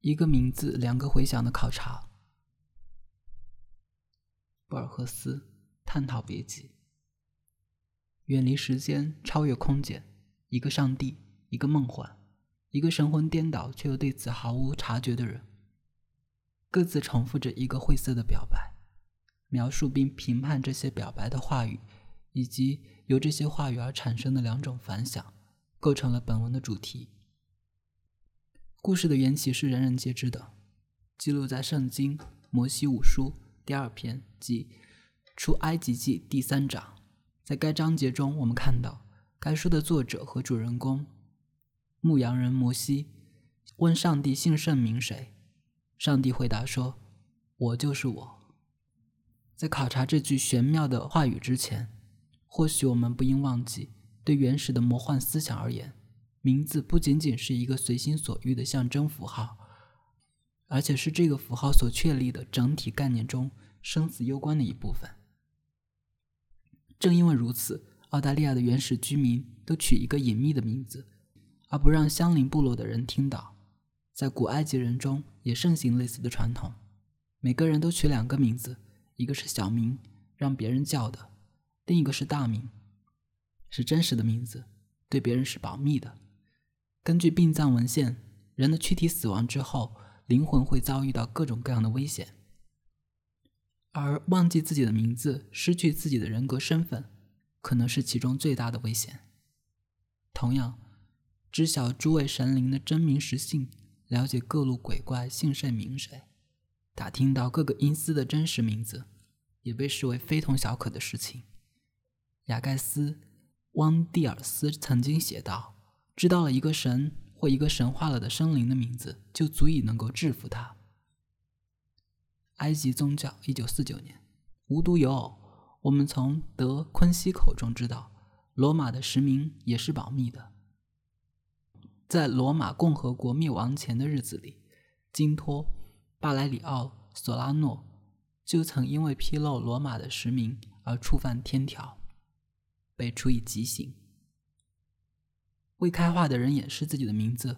一个名字，两个回响的考察。博尔赫斯探讨别急，远离时间，超越空间，一个上帝，一个梦幻，一个神魂颠倒却又对此毫无察觉的人，各自重复着一个晦涩的表白，描述并评判这些表白的话语，以及由这些话语而产生的两种反响，构成了本文的主题。故事的缘起是人人皆知的，记录在《圣经·摩西五书》第二篇，即《出埃及记》第三章。在该章节中，我们看到该书的作者和主人公牧羊人摩西问上帝姓甚名谁，上帝回答说：“我就是我。”在考察这句玄妙的话语之前，或许我们不应忘记，对原始的魔幻思想而言。名字不仅仅是一个随心所欲的象征符号，而且是这个符号所确立的整体概念中生死攸关的一部分。正因为如此，澳大利亚的原始居民都取一个隐秘的名字，而不让相邻部落的人听到。在古埃及人中也盛行类似的传统，每个人都取两个名字，一个是小名，让别人叫的；另一个是大名，是真实的名字，对别人是保密的。根据殡葬文献，人的躯体死亡之后，灵魂会遭遇到各种各样的危险，而忘记自己的名字、失去自己的人格身份，可能是其中最大的危险。同样，知晓诸位神灵的真名实姓，了解各路鬼怪姓甚名谁，打听到各个阴司的真实名字，也被视为非同小可的事情。雅盖斯·汪蒂尔斯曾经写道。知道了一个神或一个神化了的生灵的名字，就足以能够制服他。埃及宗教，一九四九年，无独有偶，我们从德昆西口中知道，罗马的实名也是保密的。在罗马共和国灭亡前的日子里，金托·巴莱里奥·索拉诺就曾因为披露罗马的实名而触犯天条，被处以极刑。未开化的人掩饰自己的名字，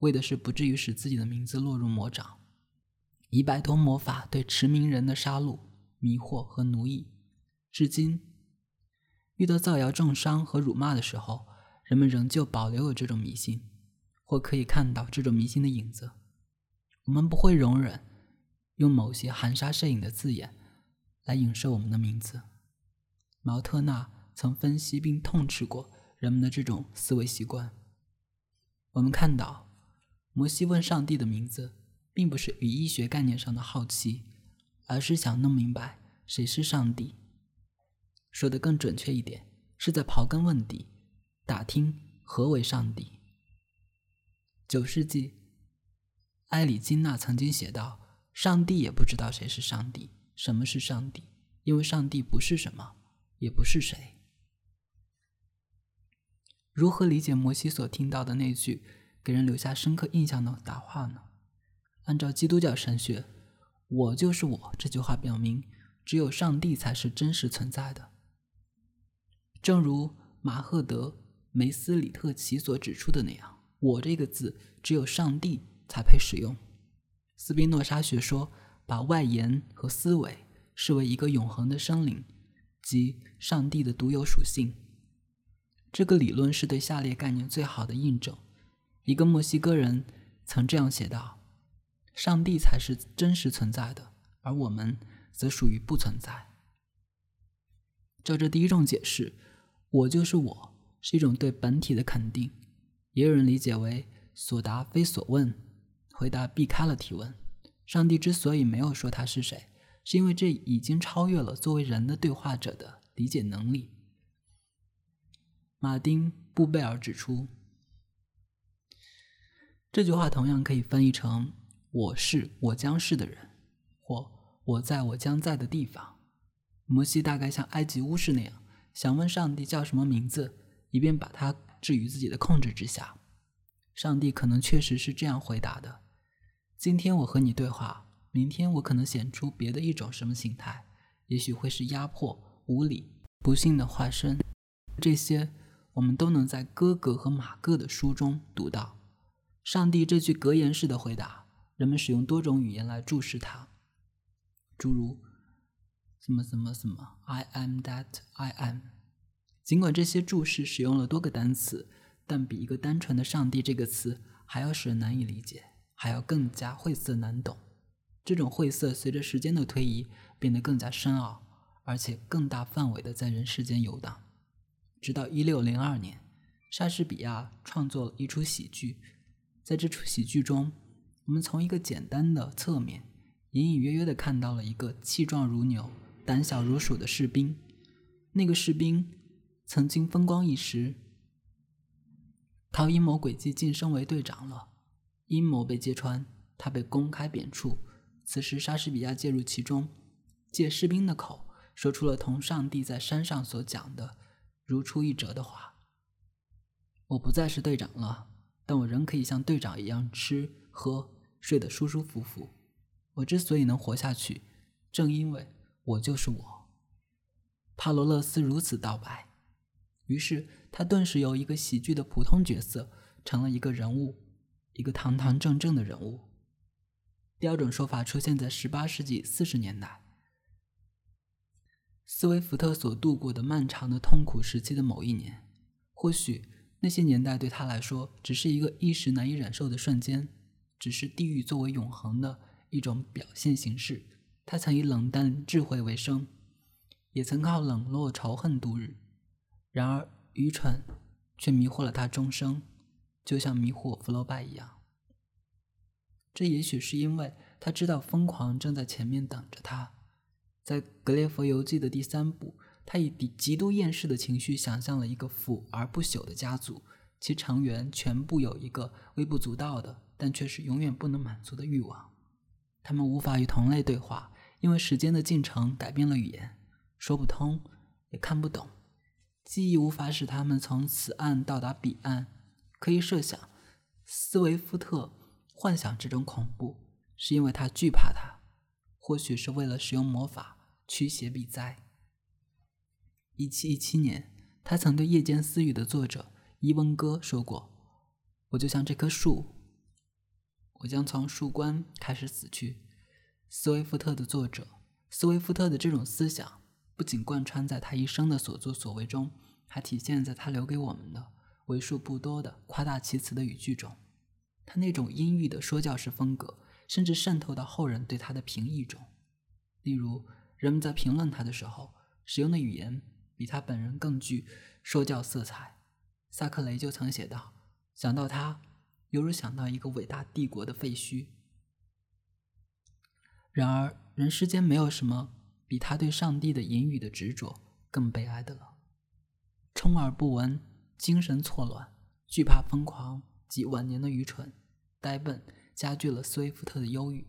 为的是不至于使自己的名字落入魔掌，以摆脱魔法对驰名人的杀戮、迷惑和奴役。至今，遇到造谣、重伤和辱骂的时候，人们仍旧保留有这种迷信，或可以看到这种迷信的影子。我们不会容忍用某些含沙射影的字眼来影射我们的名字。毛特纳曾分析并痛斥过。人们的这种思维习惯，我们看到，摩西问上帝的名字，并不是与医学概念上的好奇，而是想弄明白谁是上帝。说的更准确一点，是在刨根问底，打听何为上帝。九世纪，埃里金纳曾经写道：“上帝也不知道谁是上帝，什么是上帝，因为上帝不是什么，也不是谁。”如何理解摩西所听到的那句给人留下深刻印象的答话呢？按照基督教神学，“我就是我”这句话表明，只有上帝才是真实存在的。正如马赫德·梅斯里特奇所指出的那样，“我”这个字只有上帝才配使用。斯宾诺莎学说把外延和思维视为一个永恒的生灵，即上帝的独有属性。这个理论是对下列概念最好的印证。一个墨西哥人曾这样写道：“上帝才是真实存在的，而我们则属于不存在。”照这第一种解释，“我就是我”是一种对本体的肯定。也有人理解为“所答非所问”，回答避开了提问。上帝之所以没有说他是谁，是因为这已经超越了作为人的对话者的理解能力。马丁·布贝尔指出，这句话同样可以翻译成“我是我将是的人”或“我在我将在的地方”。摩西大概像埃及巫师那样，想问上帝叫什么名字，以便把他置于自己的控制之下。上帝可能确实是这样回答的：“今天我和你对话，明天我可能显出别的一种什么形态，也许会是压迫、无理、不幸的化身。”这些。我们都能在哥哥和马各的书中读到，上帝这句格言式的回答，人们使用多种语言来注视它，诸如什么什么什么，I am that I am。尽管这些注释使用了多个单词，但比一个单纯的“上帝”这个词还要使人难以理解，还要更加晦涩难懂。这种晦涩随着时间的推移变得更加深奥，而且更大范围的在人世间游荡。直到一六零二年，莎士比亚创作了一出喜剧，在这出喜剧中，我们从一个简单的侧面，隐隐约约的看到了一个气壮如牛、胆小如鼠的士兵。那个士兵曾经风光一时，靠阴谋诡计晋升为队长了。阴谋被揭穿，他被公开贬黜。此时，莎士比亚介入其中，借士兵的口说出了同上帝在山上所讲的。如出一辙的话，我不再是队长了，但我仍可以像队长一样吃喝睡得舒舒服服。我之所以能活下去，正因为我就是我。帕罗勒斯如此道白，于是他顿时由一个喜剧的普通角色，成了一个人物，一个堂堂正正的人物。第二种说法出现在十八世纪四十年代。斯威夫特所度过的漫长的痛苦时期的某一年，或许那些年代对他来说只是一个一时难以忍受的瞬间，只是地狱作为永恒的一种表现形式。他曾以冷淡智慧为生，也曾靠冷落仇恨度日。然而，愚蠢却迷惑了他终生，就像迷惑福楼拜一样。这也许是因为他知道疯狂正在前面等着他。在《格列佛游记》的第三部，他以极极度厌世的情绪想象了一个腐而不朽的家族，其成员全部有一个微不足道的，但却是永远不能满足的欲望。他们无法与同类对话，因为时间的进程改变了语言，说不通，也看不懂。记忆无法使他们从此岸到达彼岸。可以设想，斯维夫特幻想这种恐怖，是因为他惧怕它，或许是为了使用魔法。驱邪避灾。一七一七年，他曾对《夜间私语》的作者伊翁哥说过：“我就像这棵树，我将从树冠开始死去。”斯威夫特的作者，斯威夫特的这种思想不仅贯穿在他一生的所作所为中，还体现在他留给我们的为数不多的夸大其词的语句中。他那种阴郁的说教式风格，甚至渗透到后人对他的评议中，例如。人们在评论他的时候，使用的语言比他本人更具说教色彩。萨克雷就曾写道：“想到他，犹如想到一个伟大帝国的废墟。”然而，人世间没有什么比他对上帝的言语的执着更悲哀的了。充耳不闻，精神错乱，惧怕疯狂及晚年的愚蠢、呆笨，加剧了斯威夫特的忧郁。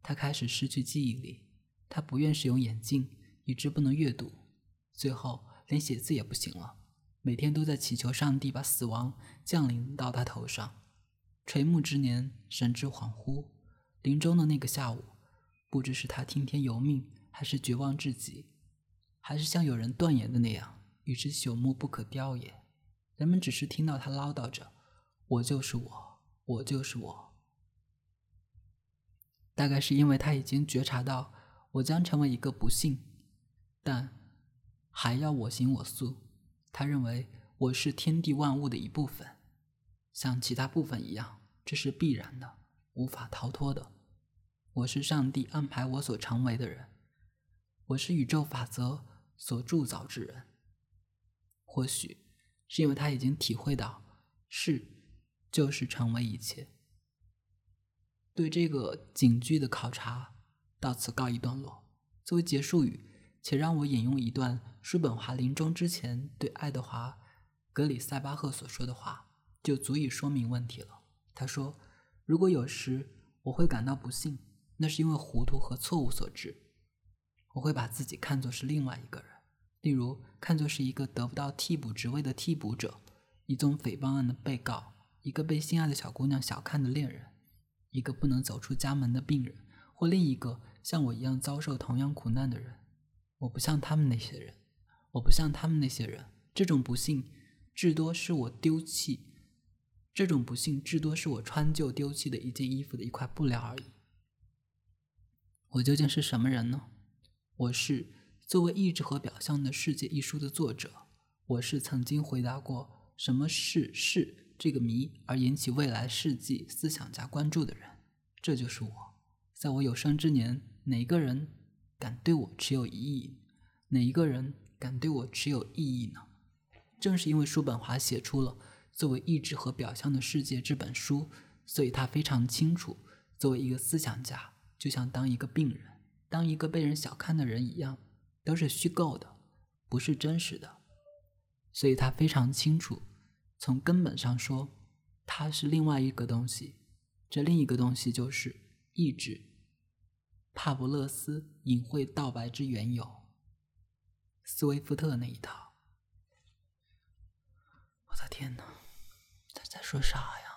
他开始失去记忆力。他不愿使用眼镜，以致不能阅读，最后连写字也不行了。每天都在祈求上帝把死亡降临到他头上。垂暮之年，神志恍惚，临终的那个下午，不知是他听天由命，还是绝望至极，还是像有人断言的那样，与之朽木不可雕也。人们只是听到他唠叨着：“我就是我，我就是我。”大概是因为他已经觉察到。我将成为一个不幸，但还要我行我素。他认为我是天地万物的一部分，像其他部分一样，这是必然的，无法逃脱的。我是上帝安排我所成为的人，我是宇宙法则所铸造之人。或许是因为他已经体会到，是就是成为一切。对这个警句的考察。到此告一段落。作为结束语，且让我引用一段叔本华临终之前对爱德华·格里塞巴赫所说的话，就足以说明问题了。他说：“如果有时我会感到不幸，那是因为糊涂和错误所致。我会把自己看作是另外一个人，例如看作是一个得不到替补职位的替补者，一宗诽谤案的被告，一个被心爱的小姑娘小看的恋人，一个不能走出家门的病人，或另一个。”像我一样遭受同样苦难的人，我不像他们那些人，我不像他们那些人。这种不幸，至多是我丢弃这种不幸至多是我穿旧丢弃的一件衣服的一块布料而已。我究竟是什么人呢？我是作为《意志和表象的世界》一书的作者。我是曾经回答过“什么是是”这个谜而引起未来世纪思想家关注的人。这就是我。在我有生之年，哪一个人敢对我持有异议？哪一个人敢对我持有异议呢？正是因为叔本华写出了。作为意志和表象的世界这本书，所以他非常清楚，作为一个思想家，就像当一个病人、当一个被人小看的人一样，都是虚构的，不是真实的。所以他非常清楚，从根本上说，他是另外一个东西。这另一个东西就是意志。帕布勒斯隐晦道白之缘由，斯威夫特那一套。我的天哪！在说啥呀？